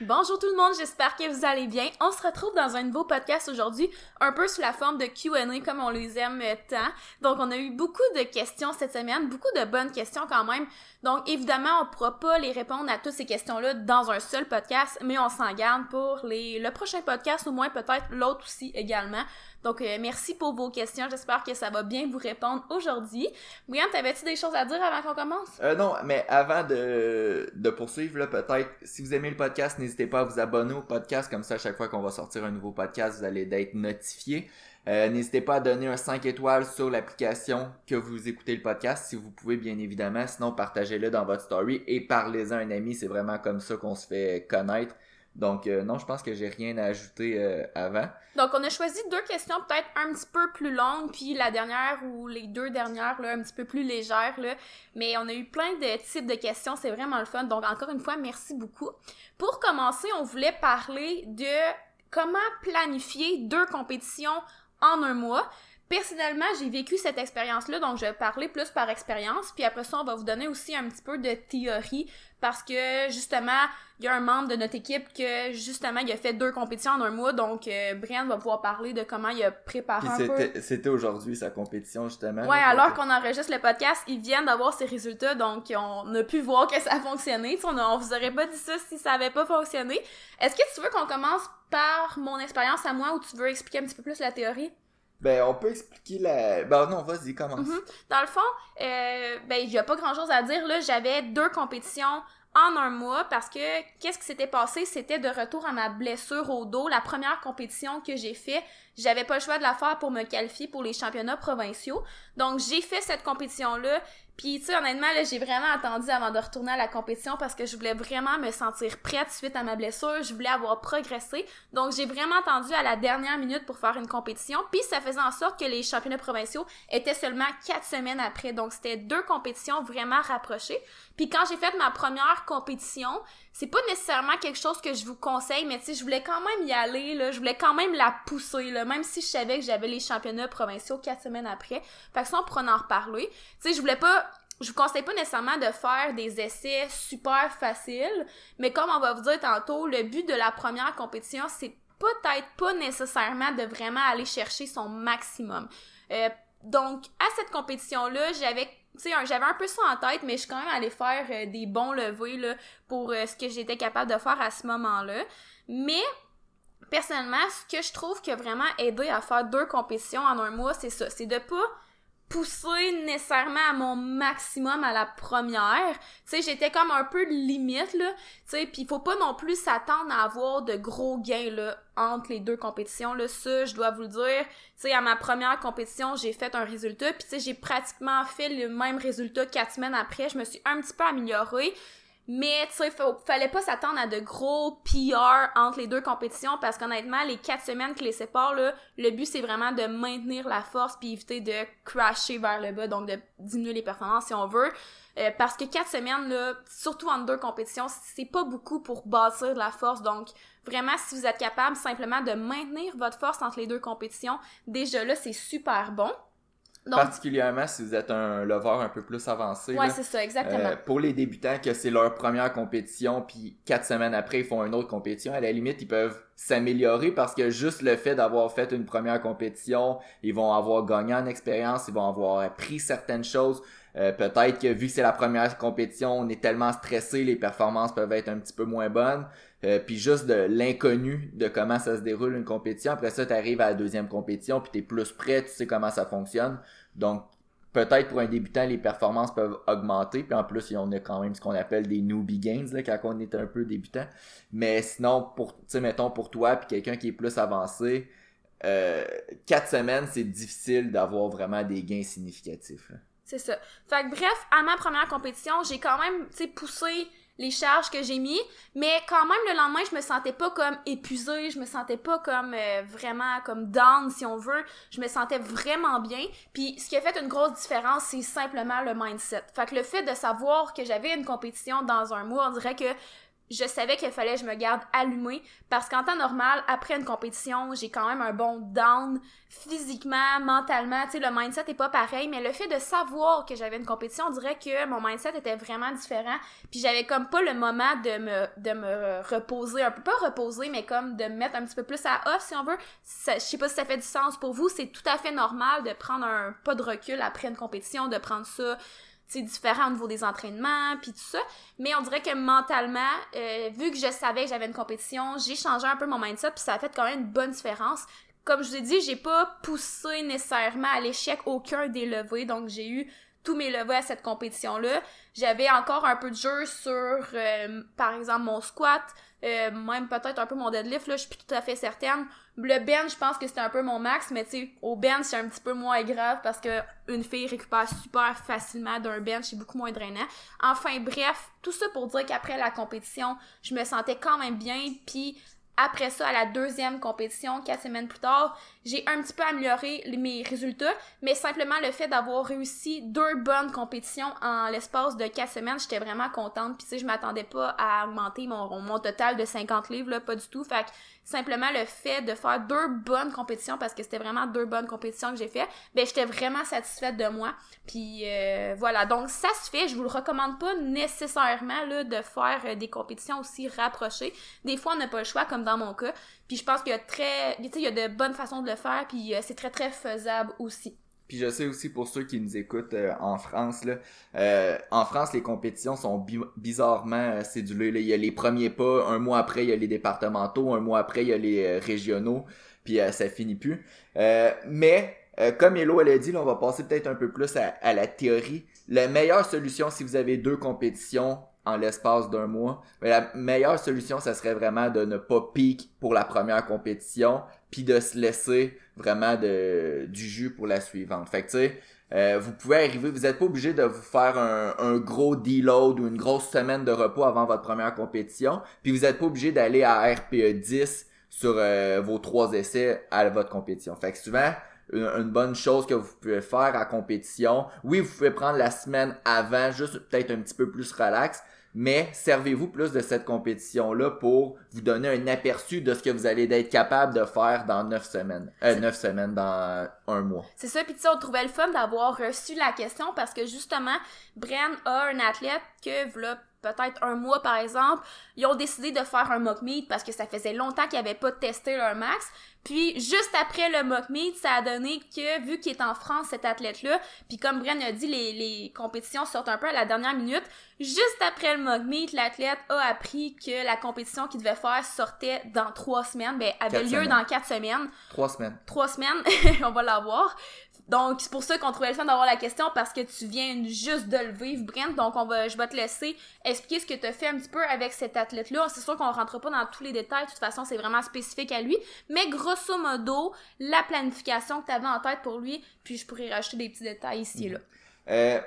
Bonjour tout le monde, j'espère que vous allez bien. On se retrouve dans un nouveau podcast aujourd'hui, un peu sous la forme de Q&A comme on les aime tant. Donc on a eu beaucoup de questions cette semaine, beaucoup de bonnes questions quand même. Donc évidemment, on pourra pas les répondre à toutes ces questions-là dans un seul podcast, mais on s'en garde pour les le prochain podcast, au moins peut-être l'autre aussi également. Donc, euh, merci pour vos questions. J'espère que ça va bien vous répondre aujourd'hui. William, t'avais-tu des choses à dire avant qu'on commence? Euh, non, mais avant de, de poursuivre, peut-être, si vous aimez le podcast, n'hésitez pas à vous abonner au podcast. Comme ça, à chaque fois qu'on va sortir un nouveau podcast, vous allez être notifié. Euh, n'hésitez pas à donner un 5 étoiles sur l'application que vous écoutez le podcast, si vous pouvez, bien évidemment. Sinon, partagez-le dans votre story et parlez-en à un ami. C'est vraiment comme ça qu'on se fait connaître. Donc, euh, non, je pense que j'ai rien à ajouter euh, avant. Donc, on a choisi deux questions peut-être un petit peu plus longues, puis la dernière ou les deux dernières, un petit peu plus légères. Mais on a eu plein de types de questions, c'est vraiment le fun. Donc, encore une fois, merci beaucoup. Pour commencer, on voulait parler de comment planifier deux compétitions en un mois. Personnellement, j'ai vécu cette expérience-là, donc je vais parler plus par expérience, puis après ça, on va vous donner aussi un petit peu de théorie, parce que justement, il y a un membre de notre équipe que justement, il a fait deux compétitions en un mois, donc euh, Brian va pouvoir parler de comment il a préparé un peu. C'était aujourd'hui sa compétition, justement. Ouais, alors qu'on enregistre le podcast, ils viennent d'avoir ses résultats, donc on a pu voir que ça a fonctionné. On, on vous aurait pas dit ça si ça avait pas fonctionné. Est-ce que tu veux qu'on commence par mon expérience à moi ou tu veux expliquer un petit peu plus la théorie? Ben, on peut expliquer la... Ben non, vas-y, commence. Mhm. Dans le fond, euh, ben, il y a pas grand-chose à dire, là. J'avais deux compétitions en un mois parce que qu'est-ce qui s'était passé? C'était de retour à ma blessure au dos la première compétition que j'ai fait j'avais pas le choix de la faire pour me qualifier pour les championnats provinciaux donc j'ai fait cette compétition là puis, tu sais, honnêtement, là, j'ai vraiment attendu avant de retourner à la compétition parce que je voulais vraiment me sentir prête suite à ma blessure. Je voulais avoir progressé. Donc, j'ai vraiment attendu à la dernière minute pour faire une compétition. Puis, ça faisait en sorte que les championnats provinciaux étaient seulement quatre semaines après. Donc, c'était deux compétitions vraiment rapprochées. Puis, quand j'ai fait ma première compétition, c'est pas nécessairement quelque chose que je vous conseille, mais tu sais, je voulais quand même y aller, là. Je voulais quand même la pousser, là. Même si je savais que j'avais les championnats provinciaux quatre semaines après. Fait que ça, on pourra en reparler. Tu sais, je voulais pas je vous conseille pas nécessairement de faire des essais super faciles, mais comme on va vous dire tantôt, le but de la première compétition, c'est peut-être pas nécessairement de vraiment aller chercher son maximum. Euh, donc, à cette compétition-là, j'avais j'avais un peu ça en tête, mais je suis quand même allée faire euh, des bons levés là, pour euh, ce que j'étais capable de faire à ce moment-là. Mais personnellement, ce que je trouve qui a vraiment aidé à faire deux compétitions en un mois, c'est ça. C'est de pas pousser nécessairement à mon maximum à la première. Tu sais, j'étais comme un peu limite, là. Tu sais, faut pas non plus s'attendre à avoir de gros gains, là, entre les deux compétitions, là. Ça, je dois vous le dire. Tu sais, à ma première compétition, j'ai fait un résultat, puis tu sais, j'ai pratiquement fait le même résultat quatre semaines après. Je me suis un petit peu améliorée. Mais tu sais, fallait pas s'attendre à de gros PR entre les deux compétitions parce qu'honnêtement, les quatre semaines qui les séparent, là, le but c'est vraiment de maintenir la force puis éviter de crasher vers le bas, donc de diminuer les performances si on veut. Euh, parce que quatre semaines, là, surtout entre deux compétitions, c'est pas beaucoup pour bâtir de la force. Donc, vraiment, si vous êtes capable simplement de maintenir votre force entre les deux compétitions, déjà là, c'est super bon. Particulièrement si vous êtes un lover un peu plus avancé. Ouais, c'est ça, exactement. Euh, pour les débutants, que c'est leur première compétition, puis quatre semaines après, ils font une autre compétition, à la limite, ils peuvent s'améliorer parce que juste le fait d'avoir fait une première compétition, ils vont avoir gagné en expérience, ils vont avoir appris certaines choses. Euh, peut-être que vu que c'est la première compétition, on est tellement stressé, les performances peuvent être un petit peu moins bonnes. Euh, puis juste de l'inconnu de comment ça se déroule une compétition. Après ça, tu arrives à la deuxième compétition, puis tu plus prêt, tu sais comment ça fonctionne. Donc, peut-être pour un débutant, les performances peuvent augmenter. Puis en plus, on a quand même ce qu'on appelle des newbie gains là, quand on est un peu débutant. Mais sinon, pour, tu sais, mettons pour toi, puis quelqu'un qui est plus avancé, euh, quatre semaines, c'est difficile d'avoir vraiment des gains significatifs. C'est ça. Fait que bref, à ma première compétition, j'ai quand même, tu sais, poussé les charges que j'ai mis, mais quand même le lendemain, je me sentais pas comme épuisée, je me sentais pas comme euh, vraiment comme down si on veut, je me sentais vraiment bien. Puis ce qui a fait une grosse différence, c'est simplement le mindset. Fait que le fait de savoir que j'avais une compétition dans un mois, on dirait que je savais qu'il fallait que je me garde allumée parce qu'en temps normal, après une compétition, j'ai quand même un bon down physiquement, mentalement, tu sais, le mindset est pas pareil, mais le fait de savoir que j'avais une compétition, on dirait que mon mindset était vraiment différent, puis j'avais comme pas le moment de me, de me reposer, un peu, pas reposer, mais comme de me mettre un petit peu plus à off, si on veut. je sais pas si ça fait du sens pour vous, c'est tout à fait normal de prendre un pas de recul après une compétition, de prendre ça c'est différent au niveau des entraînements puis tout ça. Mais on dirait que mentalement euh, vu que je savais que j'avais une compétition j'ai changé un peu mon mindset puis ça a fait quand même une bonne différence. Comme je vous ai dit j'ai pas poussé nécessairement à l'échec aucun des levées. Donc j'ai eu tous mes levées à cette compétition là j'avais encore un peu de jeu sur euh, par exemple mon squat euh, même peut-être un peu mon deadlift là je suis plus tout à fait certaine le bench, je pense que c'était un peu mon max, mais tu sais, au bench, c'est un petit peu moins grave parce que une fille récupère super facilement d'un bench, c'est beaucoup moins drainant. Enfin, bref, tout ça pour dire qu'après la compétition, je me sentais quand même bien, puis après ça, à la deuxième compétition, quatre semaines plus tard, j'ai un petit peu amélioré mes résultats, mais simplement le fait d'avoir réussi deux bonnes compétitions en l'espace de quatre semaines, j'étais vraiment contente. Puis tu sais, je m'attendais pas à augmenter mon, total de 50 livres, là, pas du tout. Fait simplement le fait de faire deux bonnes compétitions parce que c'était vraiment deux bonnes compétitions que j'ai fait ben j'étais vraiment satisfaite de moi. Puis euh, voilà. Donc ça se fait. Je vous le recommande pas nécessairement là de faire euh, des compétitions aussi rapprochées. Des fois on n'a pas le choix comme dans mon cas. Puis je pense qu'il y a très tu sais il y a de bonnes façons de le faire puis euh, c'est très très faisable aussi puis je sais aussi pour ceux qui nous écoutent euh, en France, là, euh, en France, les compétitions sont bizarrement euh, cédulées. Il y a les premiers pas, un mois après, il y a les départementaux, un mois après, il y a les régionaux, puis ça finit plus. mais, comme Hello elle a dit, là, on va passer peut-être un peu plus à, à la théorie. La meilleure solution, si vous avez deux compétitions en l'espace d'un mois, mais la meilleure solution, ça serait vraiment de ne pas pique pour la première compétition, puis de se laisser vraiment de, du jus pour la suivante. Fait que tu sais, euh, vous pouvez arriver, vous n'êtes pas obligé de vous faire un, un gros deload ou une grosse semaine de repos avant votre première compétition, puis vous n'êtes pas obligé d'aller à RPE 10 sur euh, vos trois essais à votre compétition. Fait que souvent, une, bonne chose que vous pouvez faire à compétition, oui, vous pouvez prendre la semaine avant, juste peut-être un petit peu plus relax, mais servez-vous plus de cette compétition-là pour vous donner un aperçu de ce que vous allez être capable de faire dans neuf semaines. Euh, neuf semaines dans un mois. C'est ça, puis tu sais, on trouvait le fun d'avoir reçu la question parce que justement, Bren a un athlète que, voilà, peut-être un mois par exemple, ils ont décidé de faire un mock meet parce que ça faisait longtemps qu'ils n'avaient pas testé leur max. Puis juste après le mock meet, ça a donné que vu qu'il est en France cet athlète-là, puis comme Bren a dit, les, les compétitions sortent un peu à la dernière minute. Juste après le mock meet, l'athlète a appris que la compétition qu'il devait faire sortait dans trois semaines, ben avait lieu dans quatre semaines. Trois semaines. Trois semaines, on va l'avoir. Donc, c'est pour ça qu'on trouvait le fun d'avoir la question parce que tu viens juste de le vivre, Brent. Donc, on va, je vais te laisser expliquer ce que tu as fait un petit peu avec cet athlète-là. C'est sûr qu'on rentre pas dans tous les détails. De toute façon, c'est vraiment spécifique à lui. Mais grosso modo, la planification que tu avais en tête pour lui, puis je pourrais rajouter des petits détails ici et là. Euh,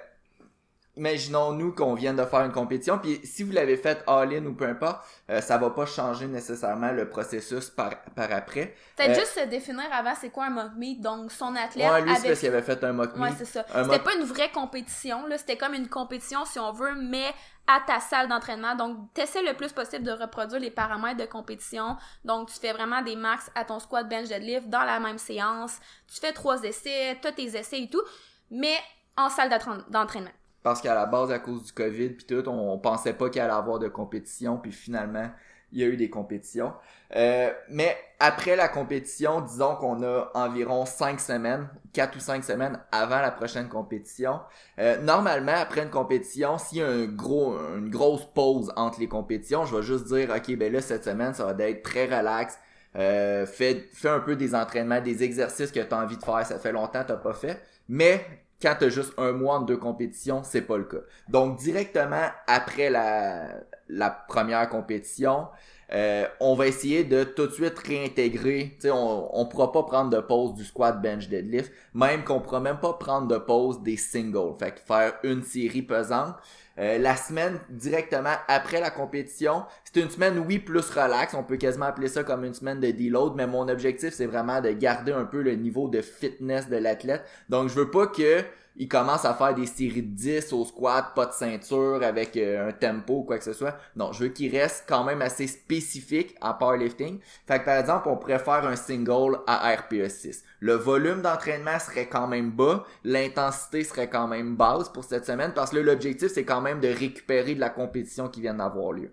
imaginons-nous qu'on vient de faire une compétition, puis si vous l'avez fait all-in ou peu importe, euh, ça va pas changer nécessairement le processus par, par après. Peut-être euh, juste se définir avant c'est quoi un mock meet, donc son athlète ouais, lui, avait... parce qu'il avait fait un mock meet. Ouais, c'est ça. C'était pas une vraie compétition, là, c'était comme une compétition si on veut, mais à ta salle d'entraînement. Donc, t'essaies le plus possible de reproduire les paramètres de compétition. Donc, tu fais vraiment des max à ton squat, bench, deadlift dans la même séance. Tu fais trois essais, t'as tes essais et tout, mais en salle d'entraînement parce qu'à la base, à cause du COVID, puis tout, on, pensait pas qu'il allait avoir de compétition, puis finalement, il y a eu des compétitions. Euh, mais après la compétition, disons qu'on a environ 5 semaines, 4 ou 5 semaines avant la prochaine compétition. Euh, normalement, après une compétition, s'il y a un gros, une grosse pause entre les compétitions, je vais juste dire, ok, ben là, cette semaine, ça va être très relax. Euh, fais, fais un peu des entraînements, des exercices que tu as envie de faire, ça fait longtemps que tu pas fait. Mais quand tu as juste un mois en deux compétitions, c'est pas le cas. Donc directement après la, première compétition, euh, on va essayer de tout de suite réintégrer. on on pourra pas prendre de pause du squat bench deadlift, même qu'on pourra même pas prendre de pause des singles. Fait que faire une série pesante. Euh, la semaine directement après la compétition, c'est une semaine, oui, plus relax. On peut quasiment appeler ça comme une semaine de deload, mais mon objectif, c'est vraiment de garder un peu le niveau de fitness de l'athlète. Donc, je veux pas que il commence à faire des séries de 10 au squat, pas de ceinture, avec euh, un tempo ou quoi que ce soit. Non, je veux qu'il reste quand même assez spécifique en powerlifting. Fait que par exemple, on pourrait faire un single à RPE 6. Le volume d'entraînement serait quand même bas, l'intensité serait quand même basse pour cette semaine parce que l'objectif c'est quand même de récupérer de la compétition qui vient d'avoir lieu.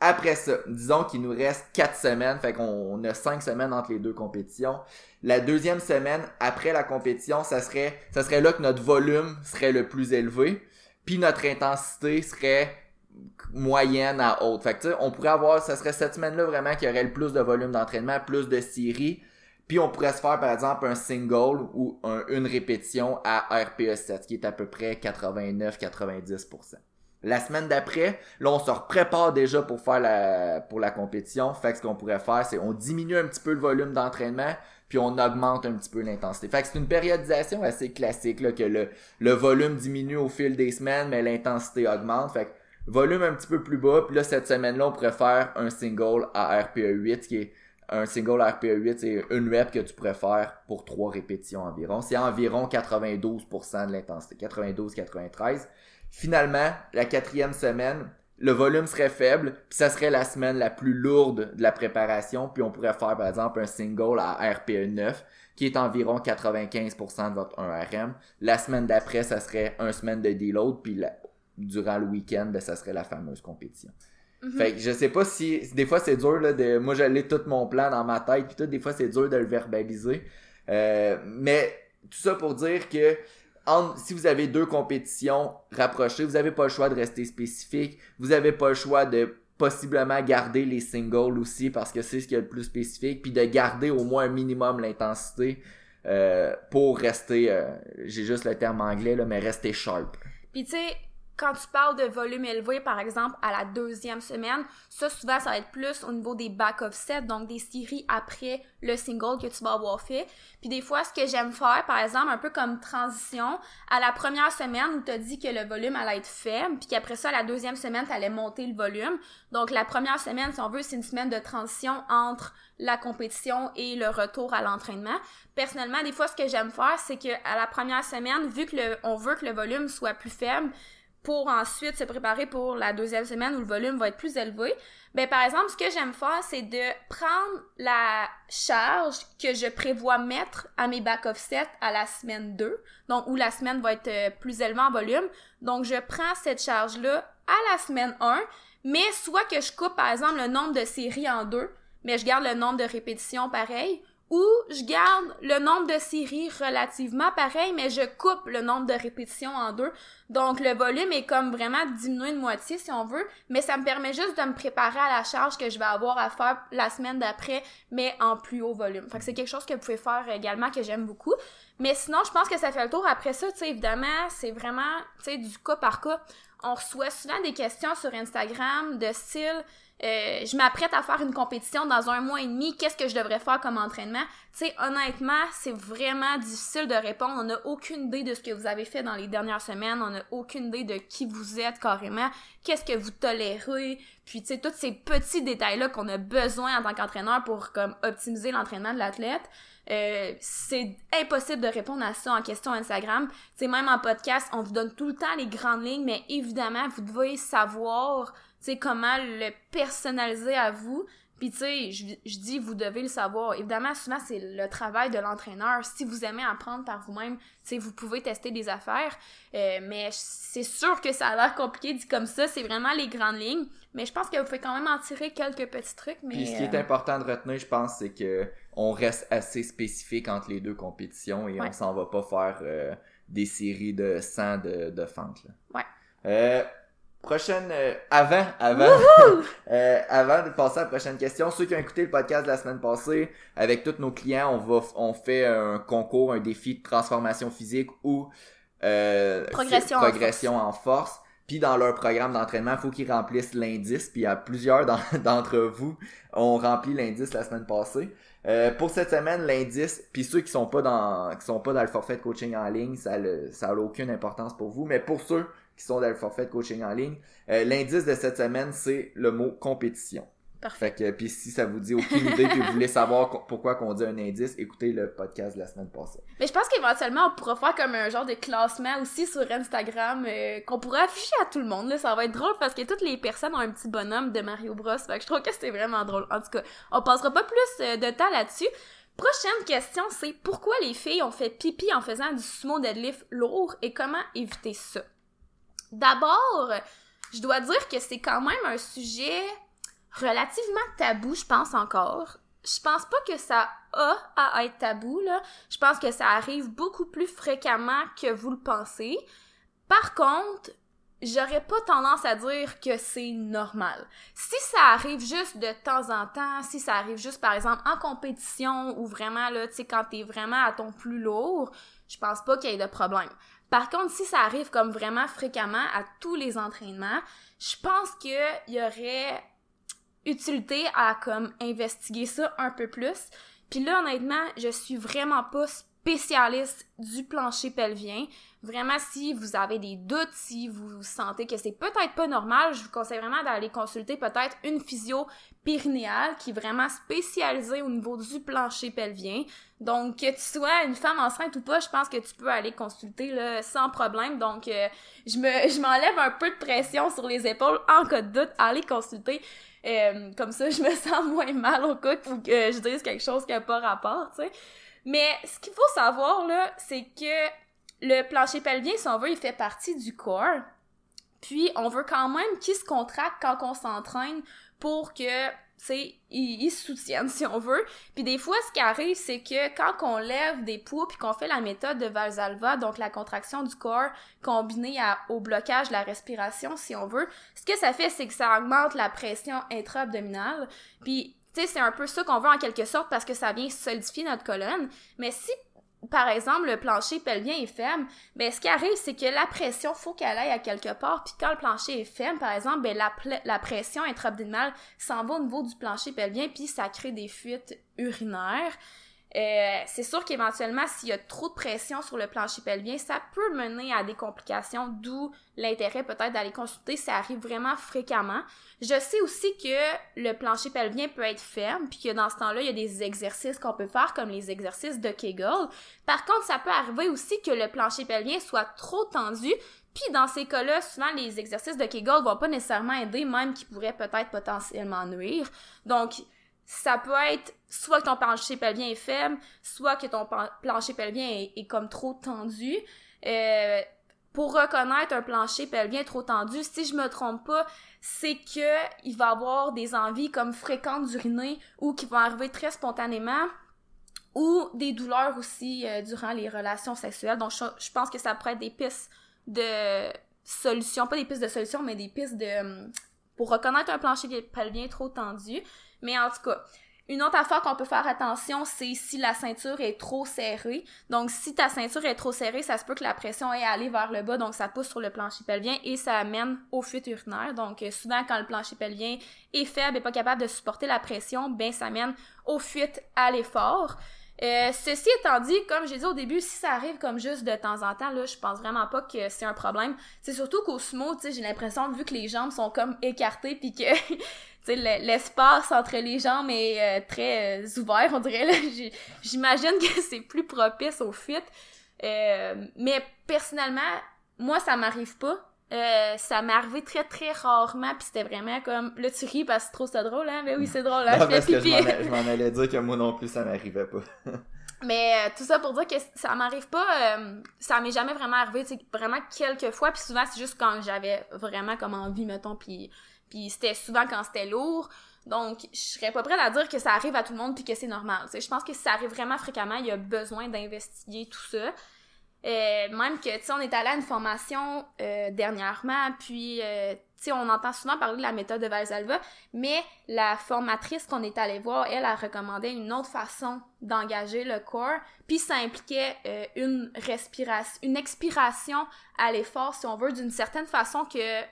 Après ça, disons qu'il nous reste 4 semaines, fait qu'on a 5 semaines entre les deux compétitions. La deuxième semaine, après la compétition, ça serait, ça serait là que notre volume serait le plus élevé, puis notre intensité serait moyenne à haute. Fait que, on pourrait avoir, ça serait cette semaine-là vraiment qu'il y aurait le plus de volume d'entraînement, plus de séries, puis on pourrait se faire par exemple un single ou une répétition à RPE 7, qui est à peu près 89-90%. La semaine d'après, là, on se prépare déjà pour faire la, pour la compétition. Fait que ce qu'on pourrait faire, c'est on diminue un petit peu le volume d'entraînement, puis on augmente un petit peu l'intensité. Fait que c'est une périodisation assez classique, là, que le, le volume diminue au fil des semaines, mais l'intensité augmente. Fait que volume un petit peu plus bas, puis là, cette semaine-là, on pourrait faire un single à RPE 8, qui est un single à RPE 8, c'est une rep que tu pourrais faire pour trois répétitions environ. C'est environ 92% de l'intensité, 92-93. Finalement, la quatrième semaine, le volume serait faible, puis ça serait la semaine la plus lourde de la préparation, puis on pourrait faire par exemple un single à RPE 9 qui est environ 95% de votre 1RM. La semaine d'après, ça serait un semaine de deload, puis durant le week-end, ben, ça serait la fameuse compétition. Mm-hmm. Fait que je sais pas si des fois c'est dur là, de moi j'allais tout mon plan dans ma tête puis tout des fois c'est dur de le verbaliser euh, mais tout ça pour dire que si vous avez deux compétitions rapprochées, vous n'avez pas le choix de rester spécifique. Vous n'avez pas le choix de possiblement garder les singles aussi parce que c'est ce qui est le plus spécifique. Puis de garder au moins un minimum l'intensité euh, pour rester, euh, j'ai juste le terme anglais, là, mais rester sharp. Puis tu sais, quand tu parles de volume élevé, par exemple, à la deuxième semaine, ça, souvent, ça va être plus au niveau des back of set, donc des séries après le single que tu vas avoir fait. Puis des fois, ce que j'aime faire, par exemple, un peu comme transition, à la première semaine où tu as dit que le volume allait être faible, puis qu'après ça, la deuxième semaine, tu allais monter le volume. Donc, la première semaine, si on veut, c'est une semaine de transition entre la compétition et le retour à l'entraînement. Personnellement, des fois, ce que j'aime faire, c'est que à la première semaine, vu que le, on veut que le volume soit plus faible, pour ensuite se préparer pour la deuxième semaine où le volume va être plus élevé. Ben, par exemple, ce que j'aime faire, c'est de prendre la charge que je prévois mettre à mes back offset à la semaine 2, donc où la semaine va être euh, plus élevée en volume. Donc, je prends cette charge-là à la semaine 1, mais soit que je coupe, par exemple, le nombre de séries en deux, mais je garde le nombre de répétitions pareil, ou je garde le nombre de séries relativement pareil, mais je coupe le nombre de répétitions en deux. Donc le volume est comme vraiment diminué de moitié si on veut, mais ça me permet juste de me préparer à la charge que je vais avoir à faire la semaine d'après, mais en plus haut volume. Fait que c'est quelque chose que vous pouvez faire également que j'aime beaucoup. Mais sinon, je pense que ça fait le tour. Après ça, tu sais, évidemment, c'est vraiment, tu sais, du cas par cas. On reçoit souvent des questions sur Instagram de style euh, je m'apprête à faire une compétition dans un mois et demi, qu'est-ce que je devrais faire comme entraînement? Tu sais, honnêtement, c'est vraiment difficile de répondre. On n'a aucune idée de ce que vous avez fait dans les dernières semaines. On n'a aucune idée de qui vous êtes carrément. Qu'est-ce que vous tolérez? Puis, tu sais, tous ces petits détails-là qu'on a besoin en tant qu'entraîneur pour, comme, optimiser l'entraînement de l'athlète. Euh, c'est impossible de répondre à ça en question Instagram. C'est même en podcast, on vous donne tout le temps les grandes lignes, mais évidemment, vous devez savoir tu sais, comment le personnaliser à vous. Puis tu sais, je, je, dis vous devez le savoir. Évidemment, souvent c'est le travail de l'entraîneur. Si vous aimez apprendre par vous-même, tu sais, vous pouvez tester des affaires. Euh, mais c'est sûr que ça a l'air compliqué dit comme ça. C'est vraiment les grandes lignes. Mais je pense que vous pouvez quand même en tirer quelques petits trucs. Mais Puis ce qui est euh, important de retenir, je pense, c'est que on reste assez spécifique entre les deux compétitions et on s'en va pas faire euh, des séries de 100 de, de fentes. Là. Ouais. Euh, prochaine euh, avant avant euh, avant de passer à la prochaine question ceux qui ont écouté le podcast de la semaine passée avec tous nos clients on va on fait un concours un défi de transformation physique ou euh, progression, progression en force, puis dans leur programme d'entraînement il faut qu'ils remplissent l'indice. Puis il y a plusieurs d'entre vous ont rempli l'indice la semaine passée. Euh, pour cette semaine, l'indice, puis ceux qui sont pas dans qui sont pas dans le forfait de coaching en ligne, ça n'a ça a aucune importance pour vous, mais pour ceux qui sont dans le forfait de coaching en ligne. Euh, l'indice de cette semaine, c'est le mot compétition. Parfait. Fait que, puis si ça vous dit aucune idée que vous voulez savoir co- pourquoi qu'on dit un indice, écoutez le podcast de la semaine passée. Mais je pense qu'éventuellement, on pourra faire comme un genre de classement aussi sur Instagram euh, qu'on pourra afficher à tout le monde. Là. Ça va être drôle parce que toutes les personnes ont un petit bonhomme de Mario Bros. Fait que je trouve que c'était vraiment drôle. En tout cas, on passera pas plus euh, de temps là-dessus. Prochaine question, c'est pourquoi les filles ont fait pipi en faisant du sumo deadlift lourd et comment éviter ça? D'abord, je dois dire que c'est quand même un sujet relativement tabou, je pense encore. Je pense pas que ça a à être tabou. Je pense que ça arrive beaucoup plus fréquemment que vous le pensez. Par contre, j'aurais pas tendance à dire que c'est normal. Si ça arrive juste de temps en temps, si ça arrive juste par exemple en compétition ou vraiment là, tu sais quand t'es vraiment à ton plus lourd, je pense pas qu'il y ait de problème. Par contre, si ça arrive comme vraiment fréquemment à tous les entraînements, je pense qu'il y aurait utilité à comme investiguer ça un peu plus. Puis là, honnêtement, je suis vraiment pas spécialiste du plancher pelvien. Vraiment, si vous avez des doutes, si vous sentez que c'est peut-être pas normal, je vous conseille vraiment d'aller consulter peut-être une physio périnéale qui est vraiment spécialisée au niveau du plancher pelvien. Donc, que tu sois une femme enceinte ou pas, je pense que tu peux aller consulter là, sans problème. Donc, euh, je me, je m'enlève un peu de pression sur les épaules en cas de doute, allez consulter. Euh, comme ça, je me sens moins mal au cas ou que je dise quelque chose qui n'a pas rapport, tu sais. Mais ce qu'il faut savoir, là, c'est que le plancher pelvien, si on veut, il fait partie du corps. Puis, on veut quand même qu'il se contracte quand on s'entraîne pour que, tu il, se soutienne, si on veut. Puis des fois, ce qui arrive, c'est que quand on lève des poids puis qu'on fait la méthode de Valsalva, donc la contraction du corps combinée au blocage de la respiration, si on veut, ce que ça fait, c'est que ça augmente la pression intra-abdominale. Puis, c'est un peu ça qu'on veut en quelque sorte parce que ça vient solidifier notre colonne. Mais si par exemple, le plancher pelvien est ferme, ben ce qui arrive, c'est que la pression, faut qu'elle aille à quelque part, puis quand le plancher est ferme, par exemple, ben la, la pression intra-abdominale s'en va au niveau du plancher pelvien, puis ça crée des fuites urinaires. Euh, c'est sûr qu'éventuellement, s'il y a trop de pression sur le plancher pelvien, ça peut mener à des complications, d'où l'intérêt peut-être d'aller consulter, ça arrive vraiment fréquemment. Je sais aussi que le plancher pelvien peut être ferme, puis que dans ce temps-là, il y a des exercices qu'on peut faire, comme les exercices de Kegel. Par contre, ça peut arriver aussi que le plancher pelvien soit trop tendu, puis dans ces cas-là, souvent les exercices de Kegel vont pas nécessairement aider, même qui pourraient peut-être potentiellement nuire. Donc, ça peut être soit que ton plancher pelvien est faible, soit que ton plancher pelvien est, comme trop tendu. Euh, pour reconnaître un plancher pelvien trop tendu, si je me trompe pas, c'est que il va avoir des envies comme fréquentes d'uriner ou qui vont arriver très spontanément ou des douleurs aussi euh, durant les relations sexuelles. Donc je, je pense que ça pourrait être des pistes de solutions, pas des pistes de solutions, mais des pistes de hum, pour reconnaître un plancher pelvien trop tendu. Mais en tout cas, une autre affaire qu'on peut faire attention, c'est si la ceinture est trop serrée. Donc, si ta ceinture est trop serrée, ça se peut que la pression ait allé vers le bas, donc ça pousse sur le plancher pelvien et ça amène aux fuites urinaires. Donc, euh, souvent, quand le plancher pelvien est faible et pas capable de supporter la pression, ben ça mène aux fuites à l'effort. Euh, ceci étant dit, comme j'ai dit au début, si ça arrive comme juste de temps en temps, là, je pense vraiment pas que c'est un problème. C'est surtout qu'au sumo, tu sais, j'ai l'impression, vu que les jambes sont comme écartées puis que, l'espace entre les jambes est euh, très euh, ouvert, on dirait, J'imagine que c'est plus propice aux fuites. Euh, mais personnellement, moi, ça m'arrive pas. Euh, ça m'est arrivé très très rarement puis c'était vraiment comme là tu ris parce que trop c'est drôle hein? Mais oui c'est drôle hein, Non, je parce je pipi m'en a- je m'en allais dire que moi non plus, ça m'arrivait pas. mais tout ça pour dire que ça m'arrive pas, ça m'est jamais vraiment arrivé, tu sais, vraiment quelques fois, puis souvent c'est juste quand j'avais vraiment comme envie, mettons, puis puis c'était souvent quand c'était lourd. Donc, je serais pas prête à dire que ça arrive à tout le monde puis que c'est normal. Je pense que si ça arrive vraiment fréquemment, il y a besoin d'investiguer tout ça. Euh, même que, tu sais, on est allé à une formation euh, dernièrement, puis, euh, tu sais, on entend souvent parler de la méthode de Valsalva, mais la formatrice qu'on est allé voir, elle a recommandé une autre façon d'engager le corps, puis ça impliquait une respiration, une expiration à l'effort, si on veut, d'une certaine façon que,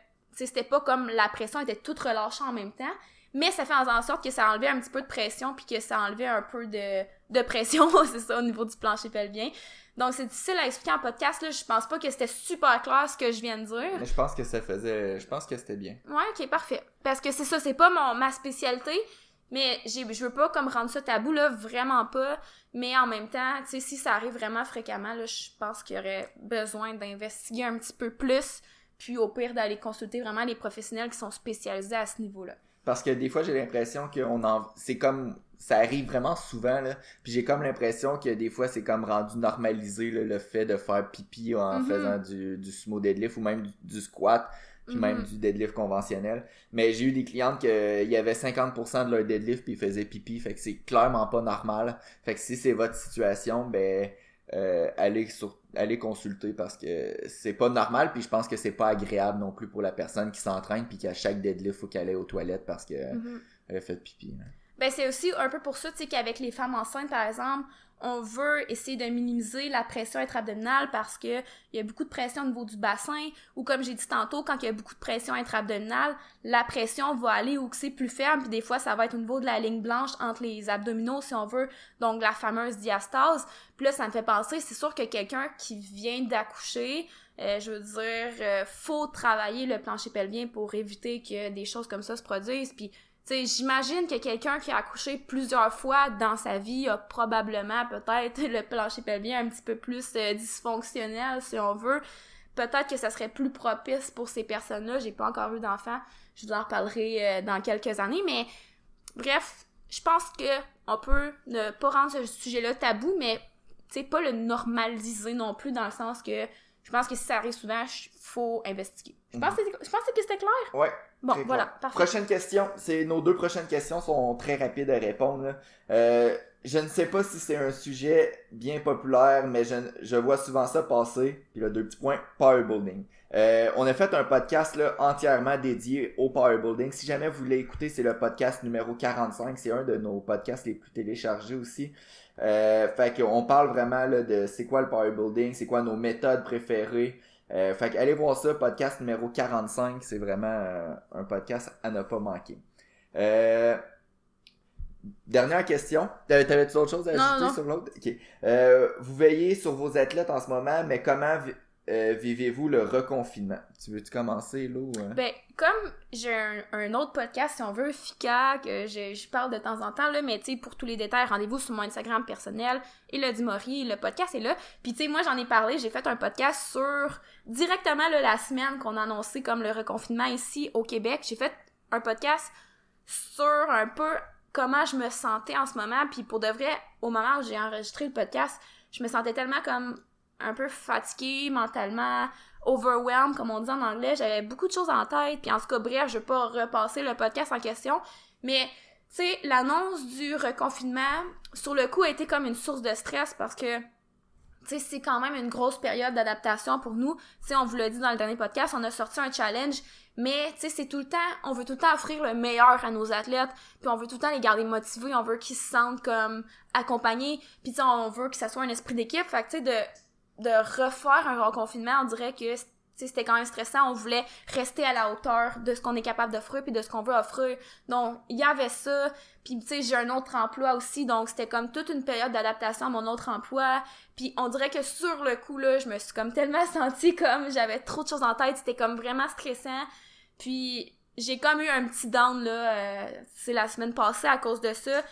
c'était pas comme la pression était toute relâchée en même temps, mais ça fait en sorte que ça enlevait un petit peu de pression, puis que ça enlevait un peu de de pression, c'est ça, au niveau du plancher pelvien. Donc, c'est difficile à expliquer en podcast, là. Je pense pas que c'était super clair ce que je viens de dire. Mais je pense que ça faisait. Je pense que c'était bien. Ouais, ok, parfait. Parce que c'est ça, c'est pas mon, ma spécialité. Mais j'ai, je veux pas comme rendre ça tabou, là, vraiment pas. Mais en même temps, tu sais, si ça arrive vraiment fréquemment, là, je pense qu'il y aurait besoin d'investiguer un petit peu plus. Puis au pire, d'aller consulter vraiment les professionnels qui sont spécialisés à ce niveau-là. Parce que des fois, j'ai l'impression qu'on en... C'est comme... Ça arrive vraiment souvent, là. Puis j'ai comme l'impression que des fois, c'est comme rendu normalisé, là, le fait de faire pipi en Mhm. faisant du, du sumo deadlift ou même du, du squat, puis Mhm. même du deadlift conventionnel. Mais j'ai eu des clientes que il y avait 50% de leur deadlift puis ils faisaient pipi. Fait que c'est clairement pas normal. Fait que si c'est votre situation, ben... euh, allez sur allez consulter parce que c'est pas normal puis je pense que c'est pas agréable non plus pour la personne qui s'entraîne puis qu'à chaque deadlift faut qu'elle aille aux toilettes parce que Mhm. elle a fait pipi. là. Ben, c'est aussi un peu pour ça, tu sais, qu'avec les femmes enceintes, par exemple, on veut essayer de minimiser la pression intra-abdominale parce que il y a beaucoup de pression au niveau du bassin, ou comme j'ai dit tantôt, quand il y a beaucoup de pression intra-abdominale, la pression va aller où c'est plus ferme, puis des fois, ça va être au niveau de la ligne blanche entre les abdominaux, si on veut, donc la fameuse diastase. Puis là, ça me fait penser, c'est sûr que quelqu'un qui vient d'accoucher, euh, je veux dire, euh, faut travailler le plancher pelvien pour éviter que des choses comme ça se produisent, puis j'imagine que quelqu'un qui a accouché plusieurs fois dans sa vie a probablement peut-être le plancher pelvien un petit peu plus euh, dysfonctionnel, si on veut. Peut-être que ça serait plus propice pour ces personnes-là. J'ai pas encore eu d'enfants. Je vous en euh, dans quelques années, mais bref, je pense que on peut ne pas rendre ce sujet-là tabou, mais tu pas le normaliser non plus dans le sens que je pense que si ça arrive souvent, faut investiguer. Je pense, que, c'était clair. Ouais. Bon, voilà, parfait. Prochaine question. C'est nos deux prochaines questions sont très rapides à répondre. Euh, je ne sais pas si c'est un sujet bien populaire, mais je, je vois souvent ça passer. Puis là, deux petits points. Powerbuilding. Euh, on a fait un podcast là, entièrement dédié au powerbuilding. Si jamais vous voulez écouter, c'est le podcast numéro 45. C'est un de nos podcasts les plus téléchargés aussi. Euh, fait qu'on parle vraiment là, de c'est quoi le powerbuilding, c'est quoi nos méthodes préférées. Euh, fait que allez voir ça, podcast numéro 45, c'est vraiment euh, un podcast à ne pas manquer. Euh, dernière question. T'avais- T'avais-tu autre chose à ajouter non. sur l'autre? Ok. Euh, vous veillez sur vos athlètes en ce moment, mais comment euh, vivez-vous le reconfinement? Tu veux-tu commencer, Lou? hein? Ben, comme j'ai un, autre podcast, si on veut, FICA, que je, je parle de temps en temps, là, mais tu sais, pour tous les détails, rendez-vous sur mon Instagram personnel, Elodie Maury, le podcast est là. Puis tu sais, moi, j'en ai parlé, j'ai fait un podcast sur, directement, là, la semaine qu'on a annoncé comme le reconfinement ici au Québec, j'ai fait un podcast sur un peu comment je me sentais en ce moment, puis pour de vrai, au moment où j'ai enregistré le podcast, je me sentais tellement comme un peu fatiguée mentalement, overwhelmed, comme on dit en anglais. J'avais beaucoup de choses en tête. Puis en tout cas, bref, je vais pas repasser le podcast en question. Mais, tu sais, l'annonce du reconfinement, sur le coup, a été comme une source de stress parce que, tu sais, c'est quand même une grosse période d'adaptation pour nous. Tu sais, on vous l'a dit dans le dernier podcast, on a sorti un challenge. Mais, tu sais, c'est tout le temps, on veut tout le temps offrir le meilleur à nos athlètes. Puis on veut tout le temps les garder motivés. On veut qu'ils se sentent comme accompagnés. Puis, tu sais, on veut que ça soit un esprit d'équipe. Fait que, tu sais, de de refaire un reconfinement, on dirait que c'était quand même stressant. On voulait rester à la hauteur de ce qu'on est capable d'offrir puis de ce qu'on veut offrir. Donc, il y avait ça. Puis, tu sais, j'ai un autre emploi aussi. Donc, c'était comme toute une période d'adaptation à mon autre emploi. Puis, on dirait que sur le coup, là, je me suis comme tellement sentie comme j'avais trop de choses en tête. C'était comme vraiment stressant. Puis, j'ai comme eu un petit down, là, euh, c'est la semaine passée à cause de ça.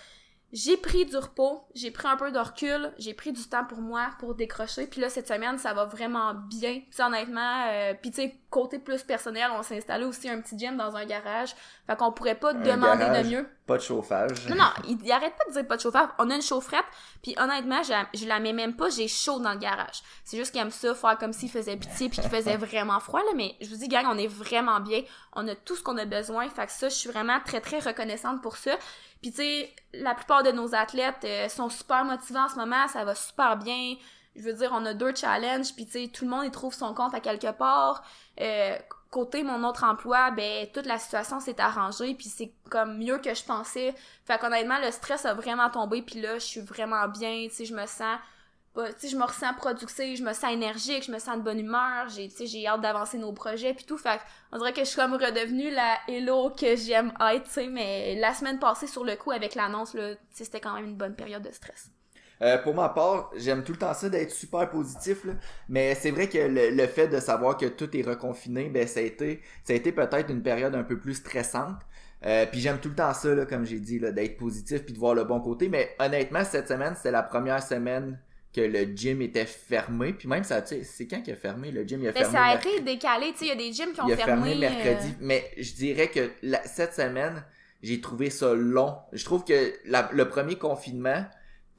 J'ai pris du repos, j'ai pris un peu de recul, j'ai pris du temps pour moi pour décrocher. Puis là cette semaine, ça va vraiment bien. Tu sais honnêtement, euh, puis tu sais côté plus personnel, on s'est installé aussi un petit gym dans un garage. Fait qu'on pourrait pas Un demander garage. de mieux. Pas de chauffage. Non non, il, il arrête pas de dire pas de chauffage. On a une chaufferette, puis honnêtement, je, la- mets même pas, j'ai chaud dans le garage. C'est juste qu'il aime ça faire comme s'il faisait pitié puis qu'il faisait vraiment froid là, mais je vous dis gang, on est vraiment bien. On a tout ce qu'on a besoin. Fait que ça, je suis vraiment très très reconnaissante pour ça. Puis tu sais, la plupart de nos athlètes euh, sont super motivés en ce moment, ça va super bien. Je veux dire, on a deux challenges, puis tu sais, tout le monde y trouve son compte à quelque part. Euh, côté mon autre emploi, ben toute la situation s'est arrangée, puis c'est comme mieux que je pensais. Fait qu'honnêtement, le stress a vraiment tombé, puis là, je suis vraiment bien, tu sais, je me sens tu sais, je me ressens productive, je me sens énergique, je me sens de bonne humeur, j'ai, tu sais, j'ai hâte d'avancer nos projets puis tout, fait on dirait que je suis comme redevenue la hello que j'aime être, tu sais, mais la semaine passée sur le coup avec l'annonce là, c'était quand même une bonne période de stress. Euh, pour ma part, j'aime tout le temps ça d'être super positif, là. mais c'est vrai que le, le, fait de savoir que tout est reconfiné, ben ça a été, ça a été peut-être une période un peu plus stressante. Euh, puis j'aime tout le temps ça, là, comme j'ai dit, là, d'être positif puis de voir le bon côté. Mais honnêtement, cette semaine, c'était la première semaine que le gym était fermé. Puis même ça, tu sais, c'est quand qu'il a fermé le gym? Il a mais ça a été décalé, tu sais, il y a des gyms qui ont il a fermé. mercredi. euh, Mais je dirais que la- cette semaine, j'ai trouvé ça long. Je trouve que la- le premier confinement,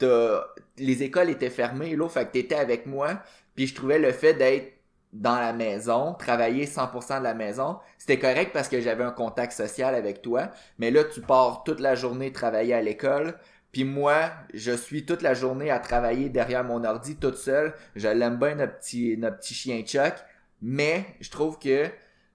les écoles étaient fermées, là, fait que t'étais avec moi. Puis je trouvais le fait d'être dans la maison, travailler 100% de la maison, c'était correct parce que j'avais un contact social avec toi. Mais là, tu pars toute la journée travailler à l'école. Puis moi, je suis toute la journée à travailler derrière mon ordi toute seule. Je l'aime bien, notre petit, notre petit chien Chuck. Mais je trouve que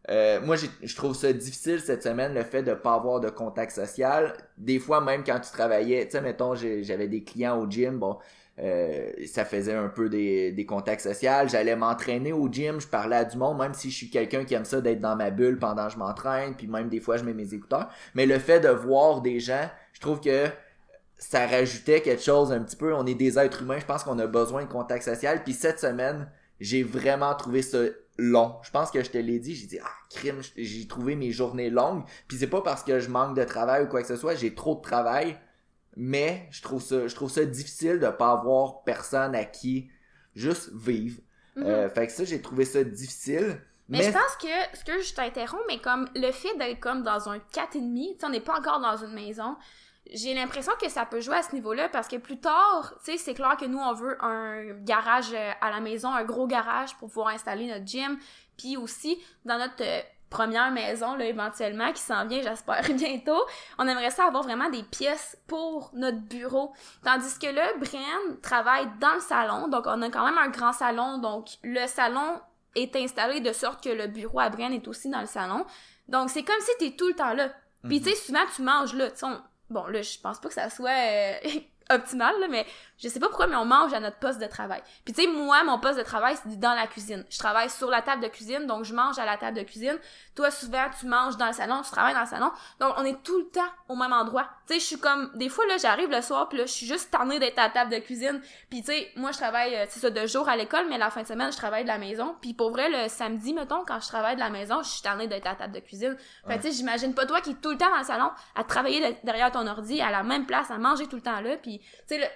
euh, moi, je trouve ça difficile cette semaine, le fait de pas avoir de contact social. Des fois, même quand tu travaillais, tu sais, mettons, j'avais des clients au gym, bon, euh, ça faisait un peu des, des contacts sociaux. J'allais m'entraîner au gym, je parlais à du monde, même si je suis quelqu'un qui aime ça d'être dans ma bulle pendant que je m'entraîne, puis même des fois, je mets mes écouteurs. Mais le fait de voir des gens, je trouve que ça rajoutait quelque chose un petit peu. On est des êtres humains, je pense qu'on a besoin de contact social. Puis cette semaine, j'ai vraiment trouvé ça long. Je pense que je te l'ai dit, j'ai dit ah crime, j'ai trouvé mes journées longues. Puis c'est pas parce que je manque de travail ou quoi que ce soit, j'ai trop de travail, mais je trouve ça je trouve ça difficile de pas avoir personne à qui juste vivre. mhm. Euh, fait que ça j'ai trouvé ça difficile. Mais, je pense que, ce que je t'interromps, mais comme le fait d'être comme dans un 4,5, tu sais, on n'est pas encore dans une maison, j'ai l'impression que ça peut jouer à ce niveau-là parce que plus tard, tu sais, c'est clair que nous, on veut un garage euh, à la maison, un gros garage pour pouvoir installer notre gym. Puis aussi, dans notre euh, première maison, là, éventuellement, qui s'en vient, j'espère, bientôt, on aimerait ça avoir vraiment des pièces pour notre bureau. Tandis que là, Brian travaille dans le salon, donc on a quand même un grand salon, donc le salon est installé de sorte que le bureau à Brian est aussi dans le salon. Donc c'est comme si t'es tout le temps là. Puis Mhm. tu sais, souvent tu manges là, tu sais, bon là, je pense pas que ça soit euh, optimal, mais je sais pas pourquoi, mais on mange à notre poste de travail. Puis tu sais, moi, mon poste de travail, c'est dans la cuisine. Je travaille sur la table de cuisine, donc je mange à la table de cuisine. Toi, souvent, tu manges dans le salon, tu travailles dans le salon. Donc, on est tout le temps au même endroit. Tu sais, je suis comme... Des fois, là, j'arrive le soir, puis là, je suis juste tannée d'être à la table de cuisine. Puis tu sais, moi, je travaille, euh, c'est ça, de jour à l'école, mais la fin de semaine, je travaille de la maison. Puis pour vrai, le samedi, mettons, quand je travaille de la maison, je suis tannée d'être à la table de cuisine. Fait tu sais, j'imagine pas toi qui es tout le temps dans le salon, à travailler de- derrière ton ordi, à la même place, à manger tout le temps là. Puis, tu sais, là,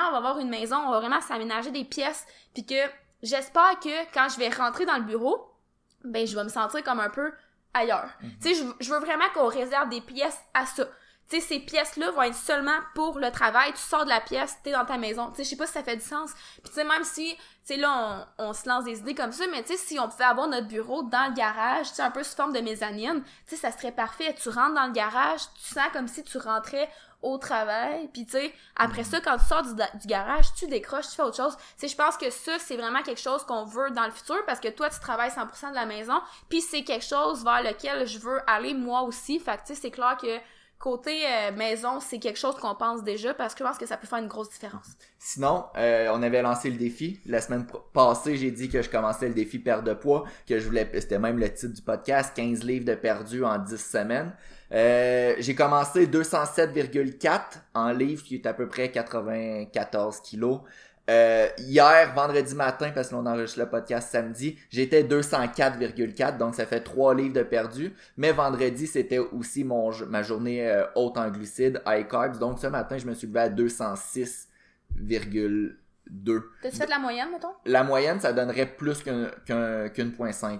on va avoir une maison, on va vraiment s'aménager des pièces, puis que j'espère que quand je vais rentrer dans le bureau, ben, je vais me sentir comme un peu ailleurs. Tu sais, je, je veux vraiment qu'on réserve des pièces à ça. Tu sais, ces pièces-là vont être seulement pour le travail. Tu sors de la pièce, t'es dans ta maison. Tu sais, je sais pas si ça fait du sens. Puis tu sais, même si, tu sais, là, on, on se lance des idées comme ça, mais tu sais, si on pouvait avoir notre bureau dans le garage, tu sais, un peu sous forme de mezzanine, tu sais, ça serait parfait. Tu rentres dans le garage, tu sens comme si tu rentrais au travail, puis tu sais, après ça, quand tu sors du, garage, tu décroches, tu fais autre chose. Je pense que ça, c'est vraiment quelque chose qu'on veut dans le futur, parce que toi, tu travailles 100% de la maison, puis c'est quelque chose vers lequel je veux aller moi aussi. Fait que tu sais, c'est clair que côté euh, maison, c'est quelque chose qu'on pense déjà, parce que je pense que ça peut faire une grosse différence. Sinon, euh, on avait lancé le défi. La semaine passée, j'ai dit que je commençais le défi perte de poids, que je voulais, c'était même le titre du podcast, 15 livres de perdu en 10 semaines. Euh, j'ai commencé 207,4 en livres, qui est à peu près 94 kilos. Euh, hier, vendredi matin, parce que l'on enregistre le podcast samedi, j'étais 204,4, donc ça fait 3 livres de perdu. Mais vendredi, c'était aussi mon, ma journée euh, haute en glucides, high carbs. Donc ce matin, je me suis levé à 206,2. T'as-tu fait la moyenne, mettons? La moyenne, ça donnerait plus qu'un qu'un qu'une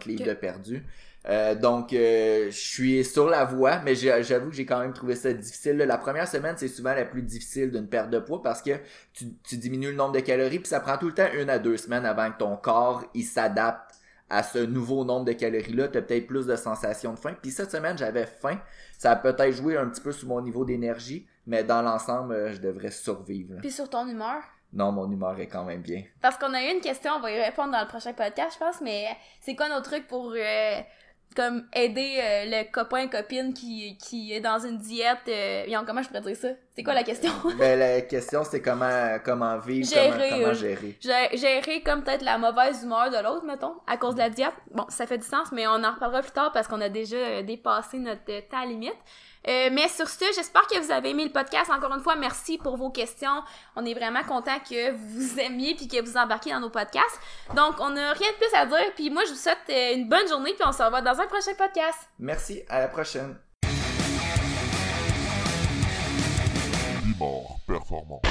livres de perdu. Euh, donc, euh, je suis sur la voie, mais j'avoue que j'ai quand même trouvé ça difficile. là. La première semaine, c'est souvent la plus difficile d'une perte de poids parce que tu, tu diminues le nombre de calories, puis ça prend tout le temps une à deux semaines avant que ton corps il s'adapte à ce nouveau nombre de calories-là. Tu as peut-être plus de sensations de faim. Puis cette semaine, j'avais faim. Ça a peut-être joué un petit peu sur mon niveau d'énergie, mais dans l'ensemble, euh, je devrais survivre. Puis sur ton humeur? Non, mon humeur est quand même bien. Parce qu'on a eu une question, on va y répondre dans le prochain podcast, je pense, mais c'est quoi nos trucs pour euh, comme aider euh, le copain copine qui qui est dans une diète euh, comment je pourrais dire ça? C'est quoi la question? ben, la question, c'est comment, comment vivre, Gérer, comment, comment euh, gérer. Gé- Gérer comme peut-être la mauvaise humeur de l'autre, mettons, à cause de la diète. Bon, ça fait du sens, mais on en reparlera plus tard parce qu'on a déjà euh, dépassé notre euh, temps limite. Euh, mais sur ce, j'espère que vous avez aimé le podcast. Encore une fois, merci pour vos questions. On est vraiment content que vous aimiez puis que vous embarquiez dans nos podcasts. Donc, on n'a rien de plus à dire. Puis moi, je vous souhaite euh, une bonne journée puis on se revoit dans un prochain podcast. Merci, à la prochaine. Bimor performant.